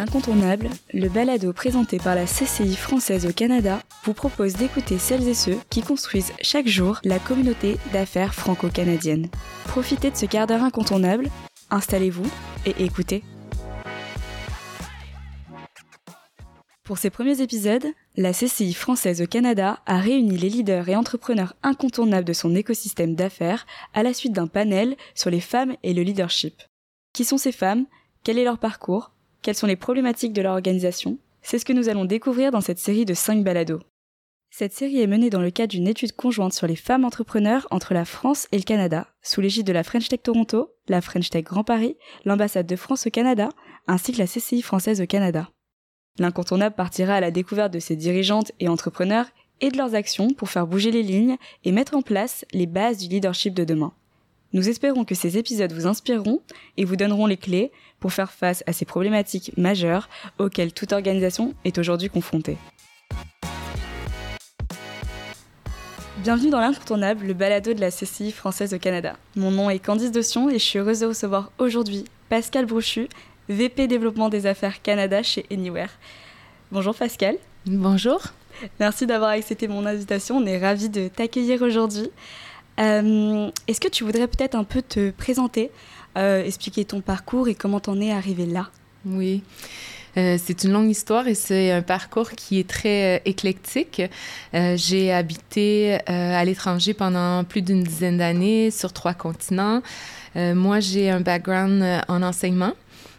L'incontournable, le balado présenté par la CCI française au Canada, vous propose d'écouter celles et ceux qui construisent chaque jour la communauté d'affaires franco-canadienne. Profitez de ce quart d'heure incontournable, installez-vous et écoutez. Pour ces premiers épisodes, la CCI française au Canada a réuni les leaders et entrepreneurs incontournables de son écosystème d'affaires à la suite d'un panel sur les femmes et le leadership. Qui sont ces femmes? Quel est leur parcours? Quelles sont les problématiques de leur organisation C'est ce que nous allons découvrir dans cette série de 5 balados. Cette série est menée dans le cadre d'une étude conjointe sur les femmes entrepreneurs entre la France et le Canada, sous l'égide de la French Tech Toronto, la French Tech Grand Paris, l'ambassade de France au Canada, ainsi que la CCI française au Canada. L'incontournable partira à la découverte de ces dirigeantes et entrepreneurs et de leurs actions pour faire bouger les lignes et mettre en place les bases du leadership de demain. Nous espérons que ces épisodes vous inspireront et vous donneront les clés pour faire face à ces problématiques majeures auxquelles toute organisation est aujourd'hui confrontée. Bienvenue dans l'incontournable, le balado de la CCI française au Canada. Mon nom est Candice Dossion et je suis heureuse de recevoir aujourd'hui Pascal Brouchu, VP développement des affaires Canada chez Anywhere. Bonjour Pascal. Bonjour. Merci d'avoir accepté mon invitation, on est ravis de t'accueillir aujourd'hui. Euh, est-ce que tu voudrais peut-être un peu te présenter, euh, expliquer ton parcours et comment t'en es arrivé là? Oui. Euh, c'est une longue histoire et c'est un parcours qui est très éclectique. j'ai habité à l'étranger pendant plus d'une dizaine d'années sur trois continents. moi, j'ai un background en enseignement.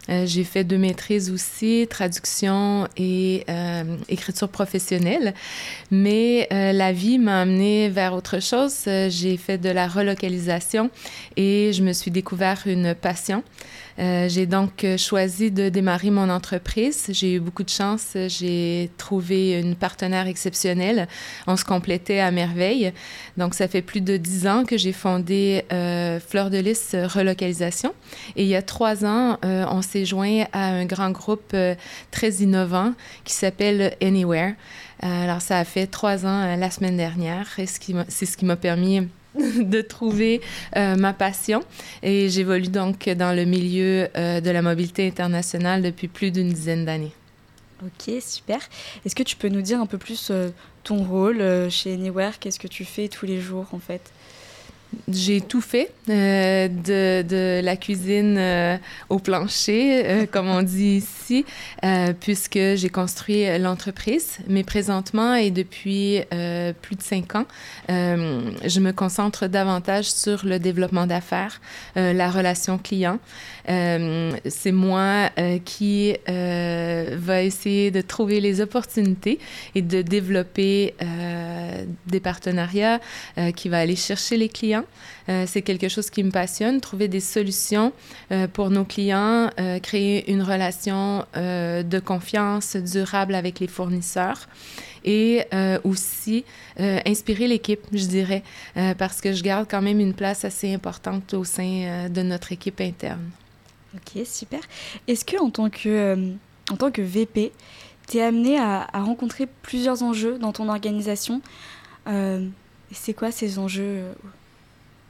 Euh, j'ai fait deux maîtrises aussi, traduction et euh, écriture professionnelle. Mais euh, la vie m'a amenée vers autre chose. J'ai fait de la relocalisation et je me suis découvert une passion. Euh, j'ai donc euh, choisi de démarrer mon entreprise. J'ai eu beaucoup de chance. J'ai trouvé une partenaire exceptionnelle. On se complétait à merveille. Donc, ça fait plus de dix ans que j'ai fondé euh, Fleur de Lys Relocalisation. Et il y a trois ans, on s'est joint à un grand groupe très innovant qui s'appelle Anywhere. alors, ça a fait trois ans la semaine dernière c'est ce qui m'a permis de trouver euh, ma passion. Et j'évolue donc dans le milieu euh, de la mobilité internationale depuis plus d'une dizaine d'années. Ok, super. Est-ce que tu peux nous dire un peu plus euh, ton rôle chez Anywhere? Qu'est-ce que tu fais tous les jours en fait? J'ai tout fait, euh, de, la cuisine euh, au plancher, euh, comme on dit ici, puisque j'ai construit l'entreprise. Mais présentement et depuis plus de cinq ans, je me concentre davantage sur le développement d'affaires, la relation client. C'est moi qui va essayer de trouver les opportunités et de développer des partenariats, qui va aller chercher les clients euh, c'est quelque chose qui me passionne, trouver des solutions euh, pour nos clients, euh, créer une relation de confiance durable avec les fournisseurs et aussi inspirer l'équipe, je dirais, parce que je garde quand même une place assez importante au sein de notre équipe interne. Ok, super. Est-ce que en tant que, en tant que VP, tu es amené à, à, rencontrer plusieurs enjeux dans ton organisation? C'est quoi ces enjeux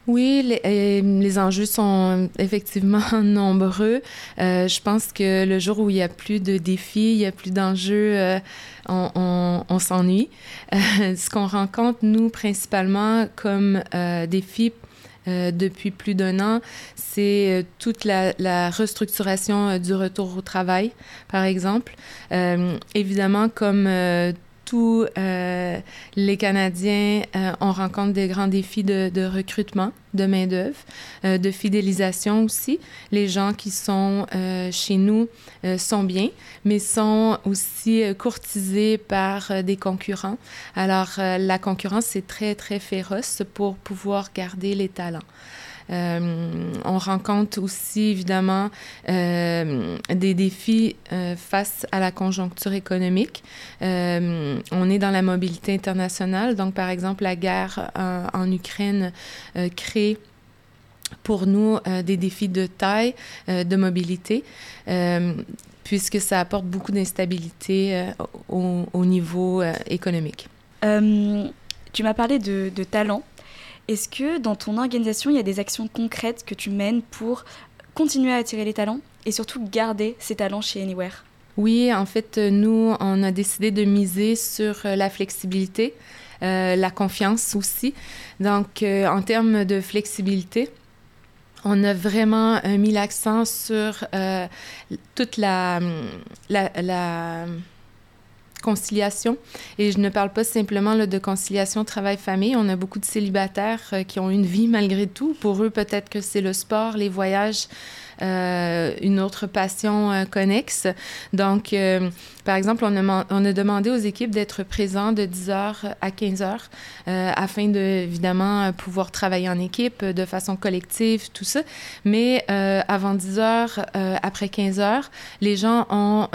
oui, les, euh, les, enjeux sont effectivement nombreux. Euh, je pense que le jour où il y a plus de défis, il y a plus d'enjeux, euh, on, s'ennuie. Euh, ce qu'on rencontre, nous, principalement comme euh, défi depuis plus d'un an, c'est toute la, la restructuration du retour au travail, par exemple. évidemment, comme euh, les Canadiens, euh, on rencontre des grands défis de, recrutement de main-d'œuvre, euh, de fidélisation aussi. Les gens qui sont chez nous sont bien, mais sont aussi courtisés par des concurrents. Alors, la concurrence, c'est très, très féroce pour pouvoir garder les talents. Euh, on rencontre aussi évidemment euh, des défis euh, face à la conjoncture économique. on est dans la mobilité internationale, donc par exemple la guerre en, Ukraine crée pour nous des défis de taille, de mobilité puisque ça apporte beaucoup d'instabilité au, niveau économique. tu m'as parlé de, de talent. Est-ce que dans ton organisation, il y a des actions concrètes que tu mènes pour continuer à attirer les talents et surtout garder ces talents chez Anywhere? Oui, en fait, nous, on a décidé de miser sur la flexibilité, la confiance aussi. Donc, en termes de flexibilité, on a vraiment mis l'accent sur toute la, la conciliation. Et je ne parle pas simplement de conciliation travail-famille. On a beaucoup de célibataires euh, qui ont une vie malgré tout. Pour eux, peut-être que c'est le sport, les voyages, euh, une autre passion euh, connexe. Donc, par exemple, on a, on a, demandé aux équipes d'être présents de 10h à 15h afin de, évidemment, pouvoir travailler en équipe de façon collective, tout ça. Mais avant 10h, après 15h, les gens ont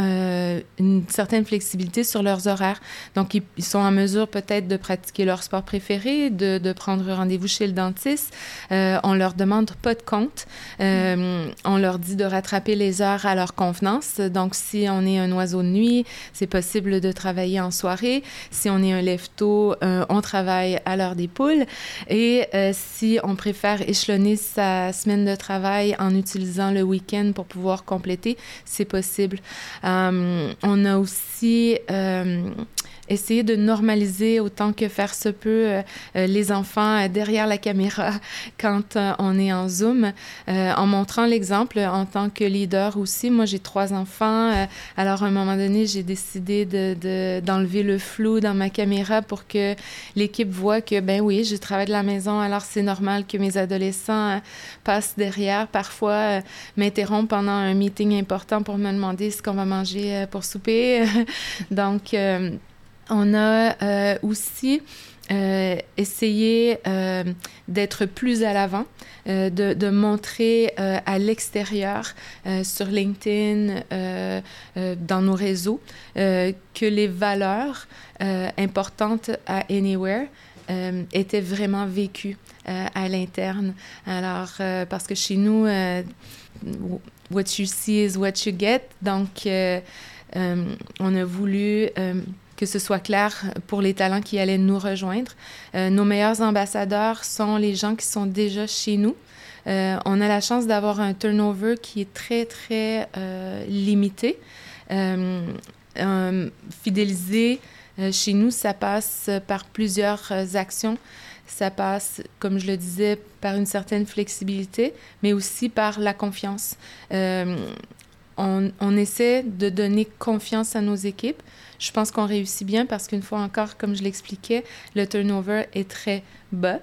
une certaine flexibilité sur leurs horaires. Donc, ils, sont en mesure peut-être de pratiquer leur sport préféré, de, de prendre rendez-vous chez le dentiste. on leur demande pas de compte. on on leur dit de rattraper les heures à leur convenance. Donc, si on est un oiseau de nuit, c'est possible de travailler en soirée. Si on est un lève-tôt, euh, on travaille à l'heure des poules. Et euh, si on préfère échelonner sa semaine de travail en utilisant le week-end pour pouvoir compléter, c'est possible. Euh, on a aussi essayer de normaliser autant que faire se peut euh, euh, les enfants euh, derrière la caméra quand on est en Zoom, en montrant l'exemple en tant que leader aussi. Moi, j'ai trois enfants. alors, à un moment donné, j'ai décidé d'enlever de, le flou dans ma caméra pour que l'équipe voit que, ben oui, je travaille de la maison, alors c'est normal que mes adolescents passent derrière, parfois m'interrompent pendant un meeting important pour me demander ce qu'on va manger pour souper. Donc, on a euh, aussi euh, essayé euh, d'être plus à l'avant, de, montrer à l'extérieur, sur LinkedIn, dans nos réseaux, que les valeurs importantes à Anywhere étaient vraiment vécues à l'interne. Alors, parce que chez nous, what you see is what you get. Donc, on a voulu que ce soit clair pour les talents qui allaient nous rejoindre. Euh, nos meilleurs ambassadeurs sont les gens qui sont déjà chez nous. Euh, on a la chance d'avoir un turnover qui est très, très euh, limité. fidéliser chez nous, ça passe par plusieurs actions. Ça passe, comme je le disais, par une certaine flexibilité, mais aussi par la confiance. On, on, essaie de donner confiance à nos équipes. Je pense qu'on réussit bien parce qu'une fois encore, comme je l'expliquais, le turnover est très bas.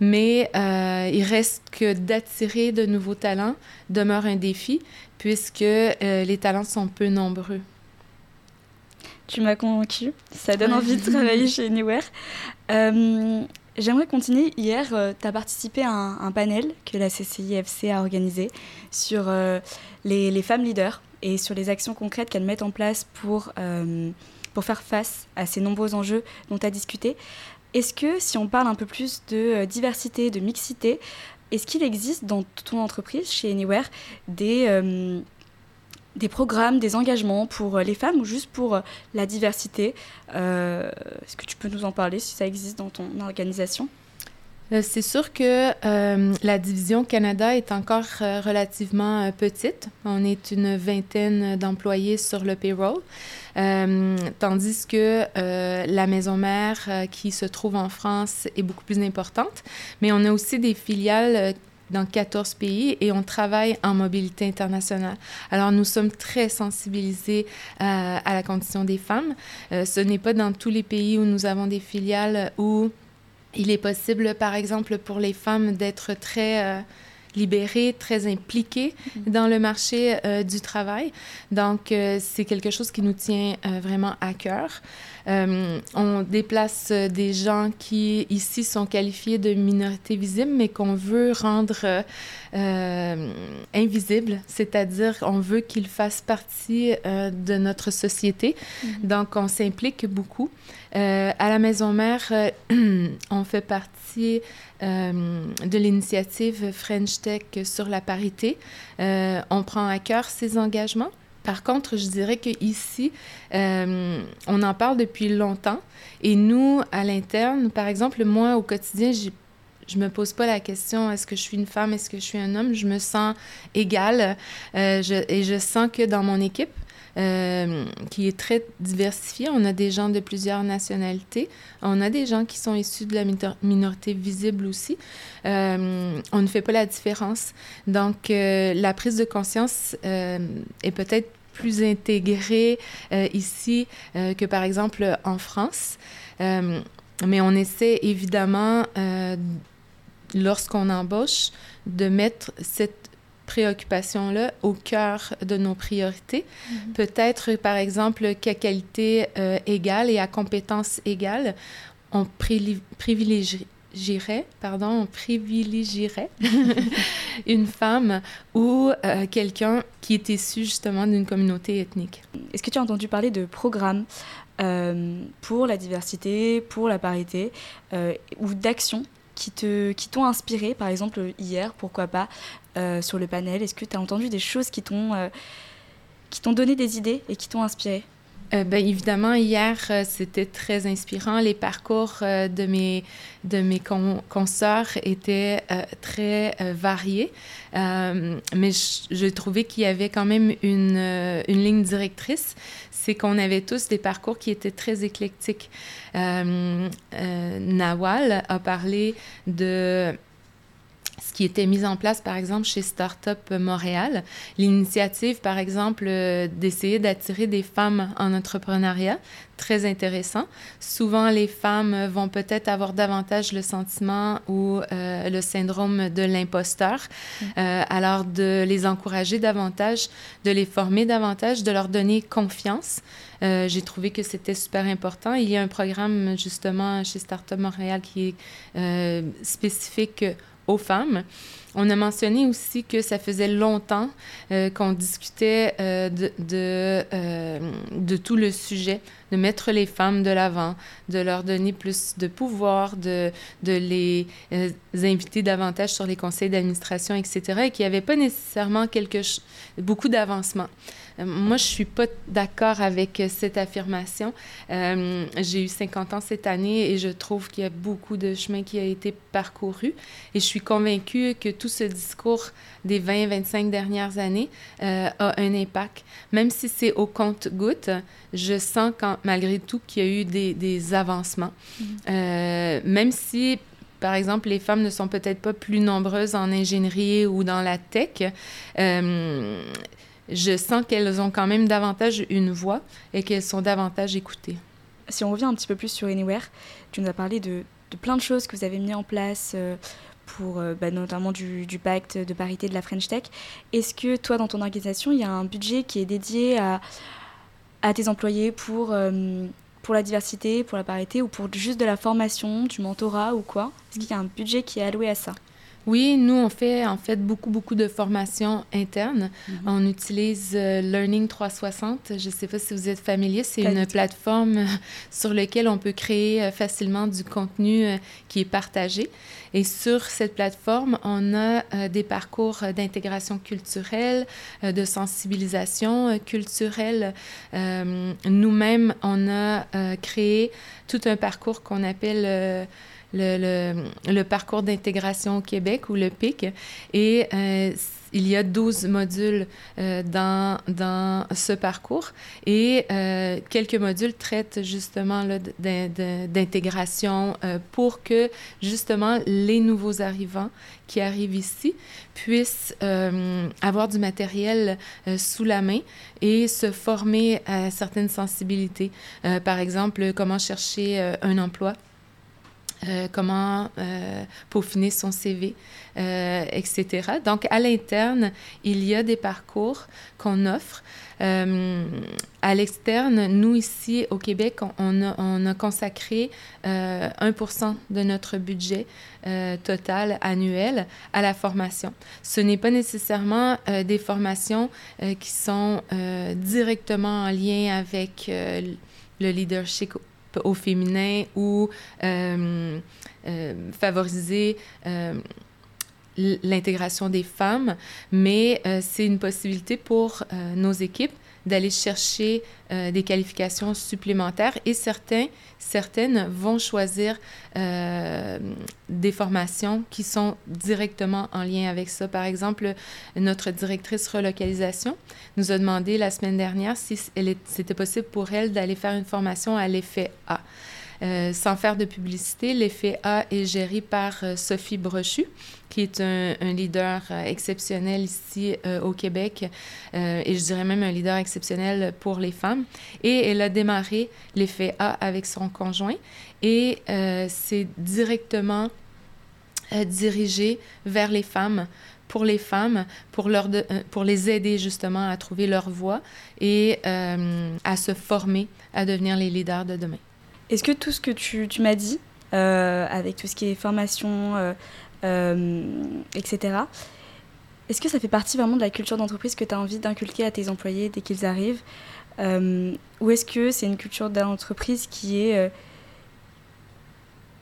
Mais euh, il reste que d'attirer de nouveaux talents demeure un défi puisque euh, les talents sont peu nombreux. Tu m'as convaincu. Ça donne envie de travailler chez Anywhere. Euh, j'aimerais continuer. Hier, tu as participé à un, panel que la CCIFC a organisé sur les, les, femmes leaders et sur les actions concrètes qu'elles mettent en place pour pour faire face à ces nombreux enjeux dont tu as discuté. Est-ce que si on parle un peu plus de euh, diversité, de mixité, est-ce qu'il existe dans ton entreprise, chez Anywhere, des, euh, des programmes, des engagements pour euh, les femmes ou juste pour la diversité? Est-ce que tu peux nous en parler si ça existe dans ton organisation? C'est sûr que la division Canada est encore relativement petite. On est une vingtaine d'employés sur le payroll. Euh, tandis que euh, la maison mère euh, qui se trouve en France est beaucoup plus importante. Mais on a aussi des filiales dans 14 pays et on travaille en mobilité internationale. Alors, nous sommes très sensibilisés à la condition des femmes. ce n'est pas dans tous les pays où nous avons des filiales où il est possible, par exemple, pour les femmes d'être très libérés, très impliqués mhm. dans le marché euh, du travail. Donc, euh, c'est quelque chose qui nous tient euh, vraiment à cœur. On déplace des gens qui, ici, sont qualifiés de minorités visibles, mais qu'on veut rendre invisibles, c'est-à-dire on veut qu'ils fassent partie de notre société. Mhm. Donc, on s'implique beaucoup. à la maison mère, on fait partie euh, de l'initiative French Tech sur la parité. Euh, on prend à cœur ces engagements. Par contre, je dirais qu'ici, euh, on en parle depuis longtemps. Et nous, à l'interne, par exemple, moi, au quotidien, je me pose pas la question est-ce que je suis une femme, est-ce que je suis un homme? Je me sens égale et je sens que dans mon équipe, euh, qui est très diversifié. On a des gens de plusieurs nationalités. On a des gens qui sont issus de la minorité visible aussi. Euh, on ne fait pas la différence. Donc, euh, la prise de conscience est peut-être plus intégrée ici que, par exemple, en France. mais on essaie évidemment, lorsqu'on embauche, de mettre cette préoccupation-là au cœur de nos priorités. Mhm. Peut-être, par exemple, qu'à qualité euh, égale et à compétence égale, on privilégierait, pardon, on privilégierait une femme ou euh, quelqu'un qui est issu justement d'une communauté ethnique. Est-ce que tu as entendu parler de programmes euh, pour la diversité, pour la parité, ou d'actions qui te qui t'ont inspiré, par exemple hier, pourquoi pas, euh, sur le panel? Est-ce que tu as entendu des choses qui t'ont euh, qui t'ont donné des idées et qui t'ont inspiré? Euh, ben, évidemment, hier, c'était très inspirant. Les parcours de mes, de mes consoeurs étaient très variés, mais j'ai trouvé qu'il y avait quand même une, une ligne directrice. C'est qu'on avait tous des parcours qui étaient très éclectiques. Nawal a parlé de ce qui était mis en place, par exemple, chez Startup Montréal. L'initiative, par exemple, euh, d'essayer d'attirer des femmes en entrepreneuriat, très intéressant. Souvent, les femmes vont peut-être avoir davantage le sentiment ou euh, le syndrome de l'imposteur. Mm. Euh, alors, de les encourager davantage, de les former davantage, de leur donner confiance. j'ai trouvé que c'était super important. Il y a un programme justement chez Startup Montréal qui est spécifique aux femmes. On a mentionné aussi que ça faisait longtemps euh, qu'on discutait euh, euh, de, tout le sujet, de mettre les femmes de l'avant, de leur donner plus de pouvoir, de, les inviter davantage sur les conseils d'administration, etc., et qu'il n'y avait pas nécessairement beaucoup d'avancement. Moi, je suis pas d'accord avec cette affirmation. Euh, j'ai eu 50 ans cette année et je trouve qu'il y a beaucoup de chemin qui a été parcouru. Et je suis convaincue que tout ce discours des 20-25 dernières années euh, a un impact. Même si c'est au compte-goutte, je sens quand, malgré tout qu'il y a eu des, des avancements. Mm-hmm. Euh, même si par exemple, les femmes ne sont peut-être pas plus nombreuses en ingénierie ou dans la tech. Euh, je sens qu'elles ont quand même davantage une voix et qu'elles sont davantage écoutées. Si on revient un petit peu plus sur Anywhere, tu nous as parlé de, plein de choses que vous avez mis en place euh, pour euh, bah, notamment du, pacte de parité de la French Tech. Est-ce que toi, dans ton organisation, il y a un budget qui est dédié à, tes employés pour, euh, pour la diversité, pour la parité ou pour juste de la formation, du mentorat ou quoi? Est-ce qu'il y a un budget qui est alloué à ça? Oui, nous, on fait en fait beaucoup, beaucoup de formations internes. Mm-hmm. On utilise euh, Learning 360. Je ne sais pas si vous êtes familier. C'est une plateforme euh, sur laquelle on peut créer euh, facilement du contenu qui est partagé. Et sur cette plateforme, on a des parcours d'intégration culturelle, de sensibilisation culturelle. Nous-mêmes, on a créé tout un parcours qu'on appelle le, parcours d'intégration au Québec ou le PIC. Et euh, il y a 12 modules euh, dans, dans ce parcours et euh, quelques modules traitent justement d'intégration pour que justement les nouveaux arrivants qui arrivent ici puissent avoir du matériel sous la main et se former à certaines sensibilités. par exemple, comment chercher un emploi euh, comment euh, peaufiner son CV, euh, etc. Donc, à l'interne, il y a des parcours qu'on offre. à l'externe, nous, ici, au Québec, on on a consacré 1% de notre budget total annuel à la formation. Ce n'est pas nécessairement des formations qui sont directement en lien avec le leadership au féminin ou euh, euh, favoriser euh, l'intégration des femmes, mais c'est une possibilité pour nos équipes d'aller chercher euh, des qualifications supplémentaires et certains, certaines vont choisir euh, des formations qui sont directement en lien avec ça. Par exemple, notre directrice relocalisation nous a demandé la semaine dernière si c'était possible pour elle d'aller faire une formation à l'effet A. Euh, sans faire de publicité, l'effet A est géré par euh, Sophie Brochu, qui est un, leader euh, exceptionnel ici au Québec, et je dirais même un leader exceptionnel pour les femmes. Et elle a démarré l'effet A avec son conjoint, et c'est directement dirigé vers les femmes pour les femmes, pour les aider justement à trouver leur voie et à se former à devenir les leaders de demain. Est-ce que tout ce que tu, tu m'as dit, euh, avec tout ce qui est formation, euh, euh, etc., est-ce que ça fait partie vraiment de la culture d'entreprise que tu as envie d'inculquer à tes employés dès qu'ils arrivent Ou est-ce que c'est une culture d'entreprise qui est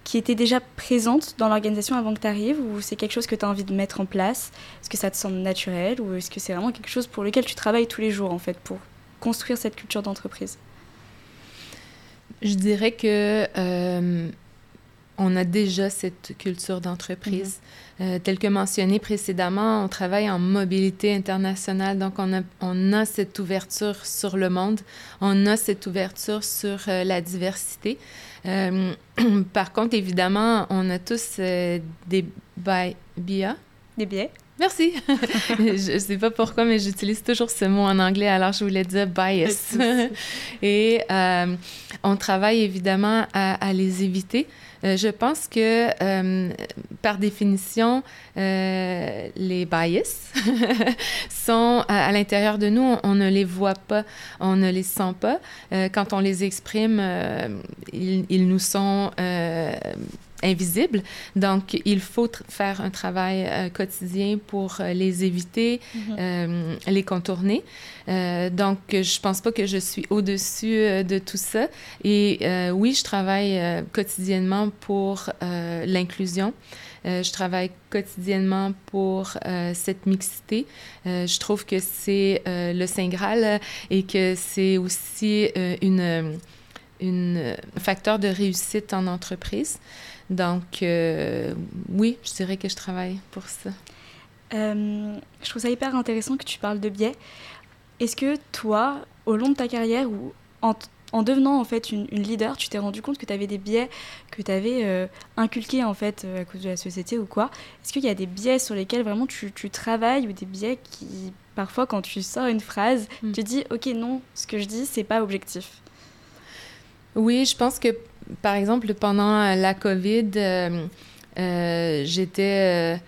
qui était déjà présente dans l'organisation avant que tu arrives ou c'est quelque chose que tu as envie de mettre en place? Est-ce que ça te semble naturel ou est-ce que c'est vraiment quelque chose pour lequel tu travailles tous les jours en fait pour construire cette culture d'entreprise? Je dirais que euh, on a déjà cette culture d'entreprise. Euh, tel que mentionné précédemment, on travaille en mobilité internationale, donc on a, on a cette ouverture sur le monde, on a cette ouverture sur euh, la diversité. par contre, évidemment, on a tous des biais. Des biais Merci. je ne sais pas pourquoi, mais j'utilise toujours ce mot en anglais, alors je voulais dire bias. Et euh, on travaille évidemment à, les éviter. Euh, je pense que, euh, par définition, les bias sont à, l'intérieur de nous. On, ne les voit pas, on ne les sent pas. quand on les exprime, ils, ils, nous sont invisibles. Donc, il faut faire un travail euh, quotidien pour euh, les éviter, mhm. euh, les contourner. donc, je pense pas que je suis au-dessus de tout ça. Et oui, je travaille quotidiennement pour l'inclusion. je travaille quotidiennement pour cette mixité. je trouve que c'est le Saint Graal et que c'est aussi une, une facteur de réussite en entreprise. Donc, euh, oui, je dirais que je travaille pour ça. Euh, je trouve ça hyper intéressant que tu parles de biais. Est-ce que toi, au long de ta carrière ou en, devenant en fait une, leader, tu t'es rendu compte que tu avais des biais que tu avais euh, inculqués en fait à cause de la société ou quoi? Est-ce qu'il y a des biais sur lesquels vraiment tu, travailles ou des biais qui parfois quand tu sors une phrase, hmm. tu dis ok non, ce que je dis c'est pas objectif? Oui, je pense que par exemple, pendant la COVID, euh, euh, j'étais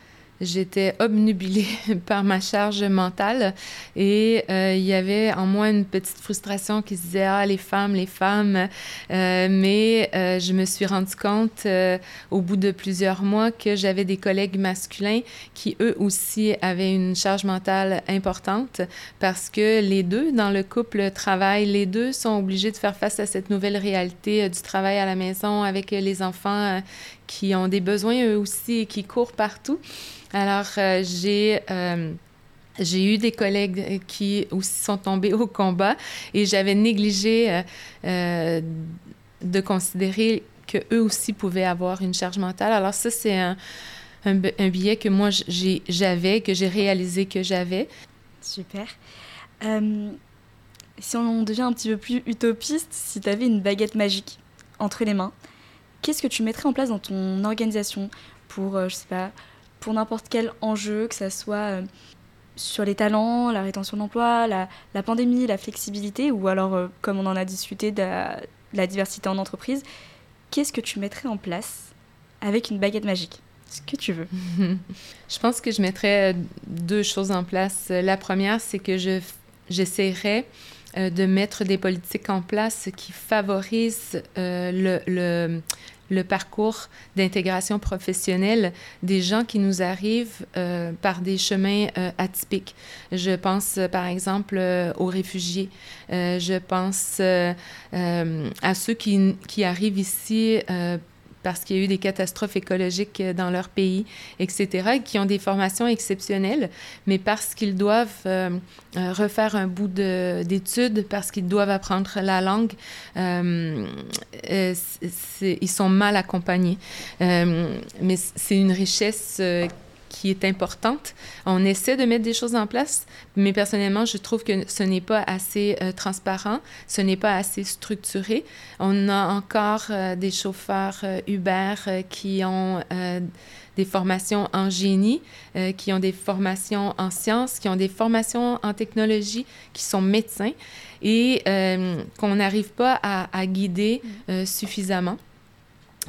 j'étais obnubilée par ma charge mentale et euh, il y avait en moi une petite frustration qui se disait ah les femmes les femmes. Euh, mais euh, je me suis rendu compte au bout de plusieurs mois que j'avais des collègues masculins qui eux aussi avaient une charge mentale importante parce que les deux dans le couple travaillent. Les deux sont obligés de faire face à cette nouvelle réalité du travail à la maison avec les enfants qui ont des besoins eux aussi et qui courent partout alors, euh, j'ai... Euh, j'ai eu des collègues qui aussi sont tombés au combat et j'avais négligé euh, de considérer que eux aussi pouvaient avoir une charge mentale. Alors ça, c'est un, un, billet que moi j'avais, que j'ai réalisé que j'avais. Super. si on devient un petit peu plus utopiste, si tu avais une baguette magique entre les mains, qu'est-ce que tu mettrais en place dans ton organisation pour, je sais pas, pour n'importe quel enjeu, que ce soit euh, sur les talents, la rétention d'emploi, la, la, pandémie, la flexibilité, ou alors, euh, comme on en a discuté, la, diversité en entreprise, qu'est-ce que tu mettrais en place avec une baguette magique? Ce que tu veux. je pense que je mettrais euh, deux choses en place. La première, c'est que je j'essaierais de mettre des politiques en place qui favorisent le, le parcours d'intégration professionnelle des gens qui nous arrivent euh, par des chemins euh, atypiques. Je pense euh, par exemple aux réfugiés. je pense à ceux qui, qui arrivent ici parce qu'il y a eu des catastrophes écologiques dans leur pays, etc., qui ont des formations exceptionnelles, mais parce qu'ils doivent refaire un bout d'études, parce qu'ils doivent apprendre la langue, ils sont mal accompagnés. mais c'est une richesse qui est importante. On essaie de mettre des choses en place, mais personnellement, je trouve que ce n'est pas assez euh, transparent, ce n'est pas assez structuré. On a encore euh, des chauffeurs euh, Uber qui ont des formations en génie, qui ont des formations en sciences, qui ont des formations en technologie, qui sont médecins et qu'on n'arrive pas à, à guider mm. suffisamment.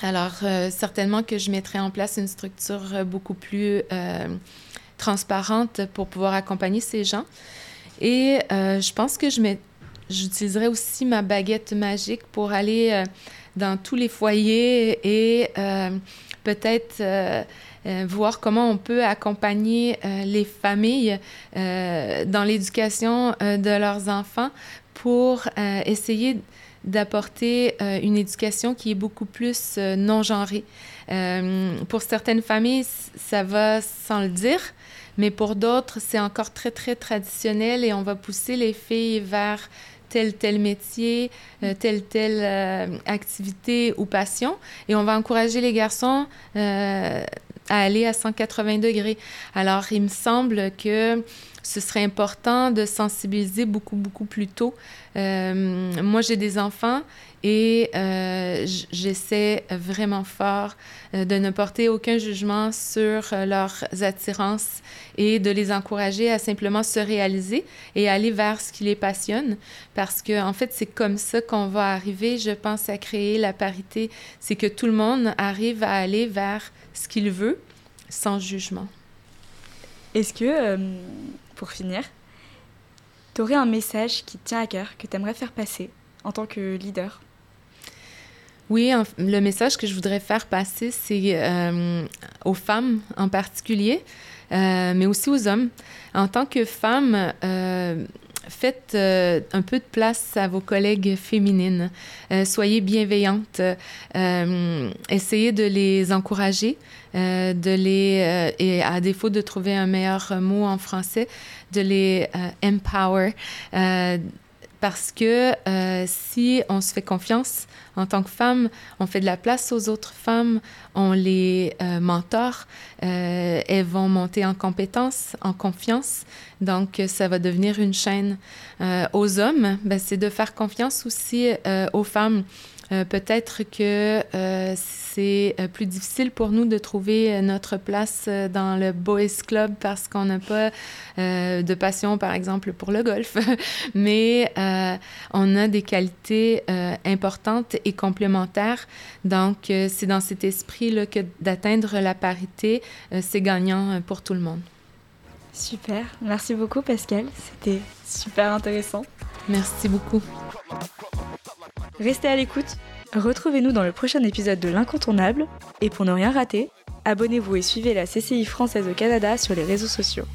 Alors, euh, certainement que je mettrai en place une structure euh, beaucoup plus euh, transparente pour pouvoir accompagner ces gens. Et je pense que je j'utiliserai aussi ma baguette magique pour aller dans tous les foyers et peut-être voir comment on peut accompagner les familles dans l'éducation de leurs enfants pour essayer d'apporter euh, une éducation qui est beaucoup plus euh, non genrée. Euh, pour certaines familles, ça va sans le dire, mais pour d'autres, c'est encore très, très traditionnel et on va pousser les filles vers tel tel métier, telle telle activité ou passion, et on va encourager les garçons à aller à 180 degrés. Alors, il me semble que ce serait important de sensibiliser beaucoup, beaucoup plus tôt. Euh, moi, j'ai des enfants et euh, j'essaie vraiment fort euh, de ne porter aucun jugement sur leurs attirances et de les encourager à simplement se réaliser et aller vers ce qui les passionne. Parce que, en fait, c'est comme ça qu'on va arriver, je pense, à créer la parité. C'est que tout le monde arrive à aller vers ce qu'il veut sans jugement. Est-ce que pour finir, tu aurais un message qui tient à cœur, que tu aimerais faire passer en tant que leader? Oui, le message que je voudrais faire passer, c'est euh, aux femmes en particulier, euh, mais aussi aux hommes. En tant que femme, euh, faites un peu de place à vos collègues féminines. soyez bienveillantes. essayez de les encourager. De les, et à défaut de trouver un meilleur mot en français, de les empower. Parce que si on se fait confiance en tant que femme, on fait de la place aux autres femmes, on les mentore, elles vont monter en compétence, en confiance. Donc, ça va devenir une chaîne. aux hommes, ben, c'est de faire confiance aussi aux femmes. Euh, peut-être que euh, c'est euh, plus difficile pour nous de trouver notre place dans le boys club parce qu'on n'a pas de passion, par exemple, pour le golf, mais on a des qualités importantes et complémentaires. Donc, c'est dans cet esprit-là que d'atteindre la parité, c'est gagnant pour tout le monde. Super, merci beaucoup Pascal, c'était super intéressant. Merci beaucoup. Restez à l'écoute. Retrouvez-nous dans le prochain épisode de L'Incontournable. Et pour ne rien rater, abonnez-vous et suivez la CCI française au Canada sur les réseaux sociaux.